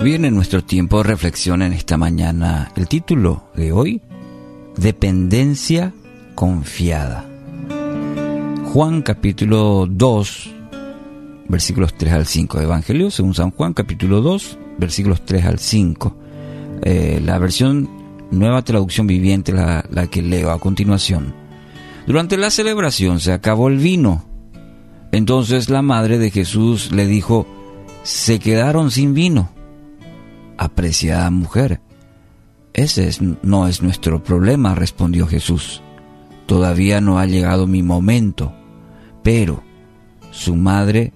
en nuestro tiempo de reflexión en esta mañana el título de hoy, Dependencia confiada. Juan capítulo 2, versículos 3 al 5. Evangelio según San Juan capítulo 2, versículos 3 al 5. Eh, la versión nueva traducción viviente, la que leo a continuación. Durante la celebración se acabó el vino. Entonces la madre de Jesús le dijo, se quedaron sin vino. Apreciada mujer, ese no es nuestro problema, respondió Jesús. Todavía no ha llegado mi momento. Pero su madre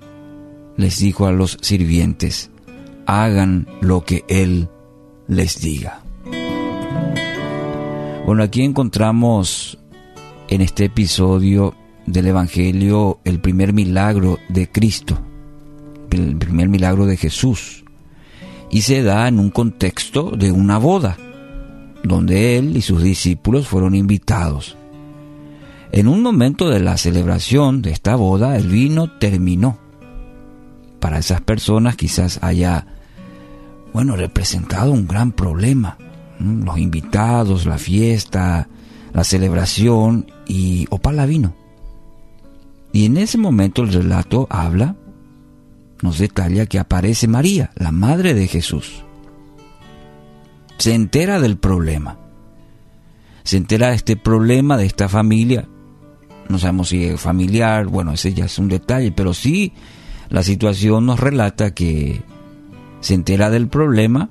les dijo a los sirvientes, hagan lo que Él les diga. Bueno, aquí encontramos en este episodio del Evangelio el primer milagro de Cristo, el primer milagro de Jesús, y se da en un contexto de una boda, donde Él y sus discípulos fueron invitados. En un momento de la celebración de esta boda, el vino terminó. Para esas personas quizás haya, bueno, representado un gran problema. Los invitados, la fiesta, la celebración y opala vino. Y en ese momento el relato habla, nos detalla que aparece María, la madre de Jesús. Se entera del problema. Se entera de este problema, de esta familia. No sabemos si es familiar, bueno, ese ya es un detalle, pero sí la situación nos relata que se entera del problema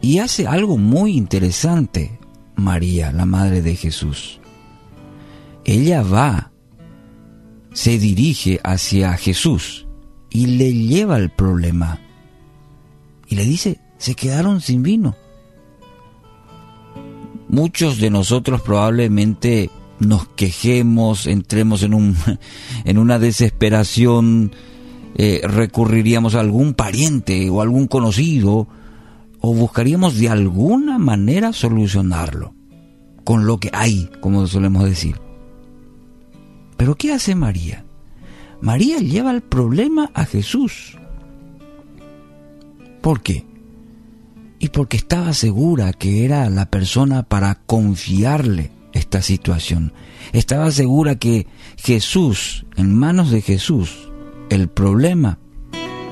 y hace algo muy interesante María, la madre de Jesús. Ella va, se dirige hacia Jesús y le lleva el problema. Y le dice, se quedaron sin vino. Muchos de nosotros probablemente nos quejemos, entremos en, un, en una desesperación, eh, recurriríamos a algún pariente o algún conocido, o buscaríamos de alguna manera solucionarlo, con lo que hay, como solemos decir. Pero ¿qué hace María? María lleva el problema a Jesús. ¿Por qué? Y porque estaba segura que era la persona para confiarle esta situación. Estaba segura que Jesús, en manos de Jesús, el problema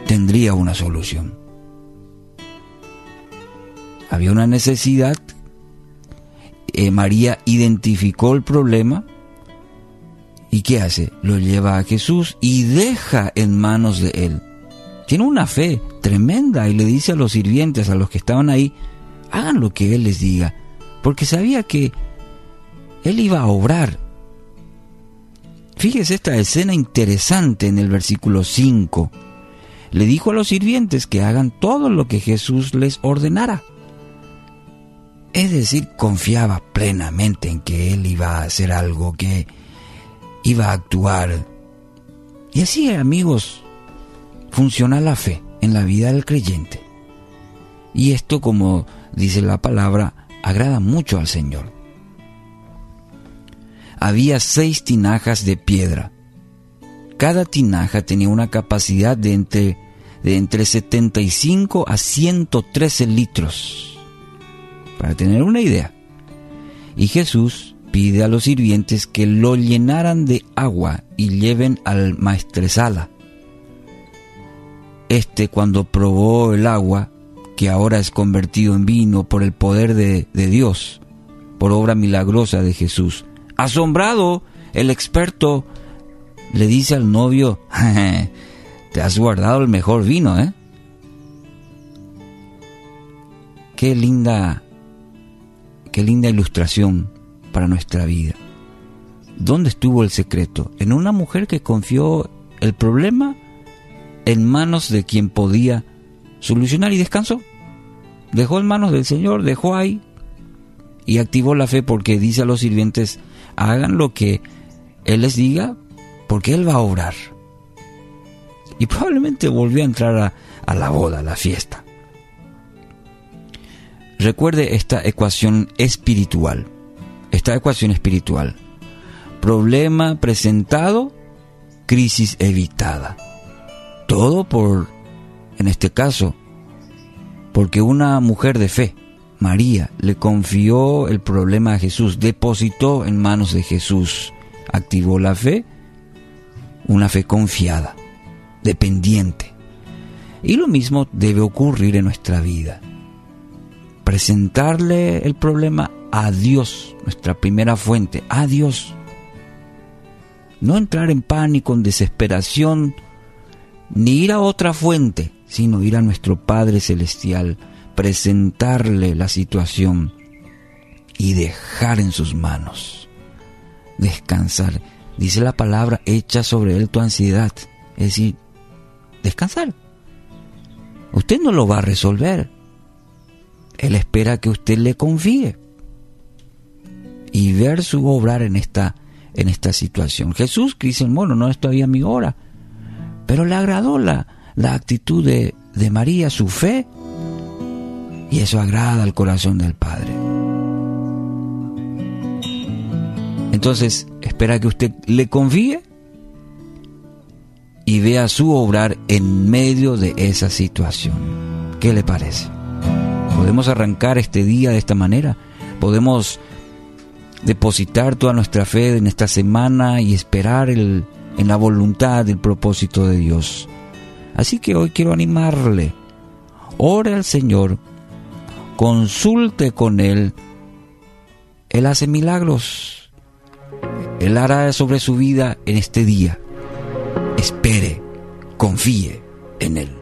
tendría una solución. Había una necesidad, eh, María identificó el problema y ¿qué hace? Lo lleva a Jesús y deja en manos de él. Tiene una fe tremenda y le dice a los sirvientes, a los que estaban ahí, hagan lo que él les diga, porque sabía que él iba a obrar. Fíjese esta escena interesante en el versículo 5. Le dijo a los sirvientes que hagan todo lo que Jesús les ordenara. Es decir, confiaba plenamente en que Él iba a hacer algo, que iba a actuar. Y así, amigos, funciona la fe en la vida del creyente. Y esto, como dice la palabra, agrada mucho al Señor. Había seis tinajas de piedra. Cada tinaja tenía una capacidad de entre, de entre 75 a 113 litros para tener una idea. Y Jesús pide a los sirvientes que lo llenaran de agua y lleven al maestresala. Este cuando probó el agua, que ahora es convertido en vino por el poder de, de Dios, por obra milagrosa de Jesús, asombrado, el experto le dice al novio, te has guardado el mejor vino, ¿eh? Qué linda Qué linda ilustración para nuestra vida. ¿Dónde estuvo el secreto? En una mujer que confió el problema en manos de quien podía solucionar y descansó. Dejó en manos del Señor, dejó ahí y activó la fe porque dice a los sirvientes, hagan lo que Él les diga porque Él va a obrar. Y probablemente volvió a entrar a, a la boda, a la fiesta. Recuerde esta ecuación espiritual. Esta ecuación espiritual. Problema presentado, crisis evitada. Todo por, en este caso, Porque una mujer de fe, María, le confió el problema a Jesús, depositó en manos de Jesús, activó la fe, una fe confiada, dependiente. Y lo mismo debe ocurrir en nuestra vida. Presentarle el problema a Dios, nuestra primera fuente, a Dios. No entrar en pánico, en desesperación, ni ir a otra fuente, sino ir a nuestro Padre Celestial, presentarle la situación y dejar en sus manos. Descansar. Dice la palabra, echa sobre él tu ansiedad. Es decir, descansar. Usted no lo va a resolver. Él espera que usted le confíe y ver su obrar en esta, en esta situación. Jesús dice, bueno, no es todavía mi hora, pero le agradó la, la actitud de, de María, su fe, y eso agrada al corazón del Padre. Entonces, espera que usted le confíe y vea su obrar en medio de esa situación. ¿Qué le parece? ¿Podemos arrancar este día de esta manera? ¿Podemos depositar toda nuestra fe en esta semana y esperar el, en la voluntad, el propósito de Dios? Así que hoy quiero animarle. Ore al Señor, consulte con Él. Él hace milagros. Él hará sobre su vida en este día. Espere, confíe en Él.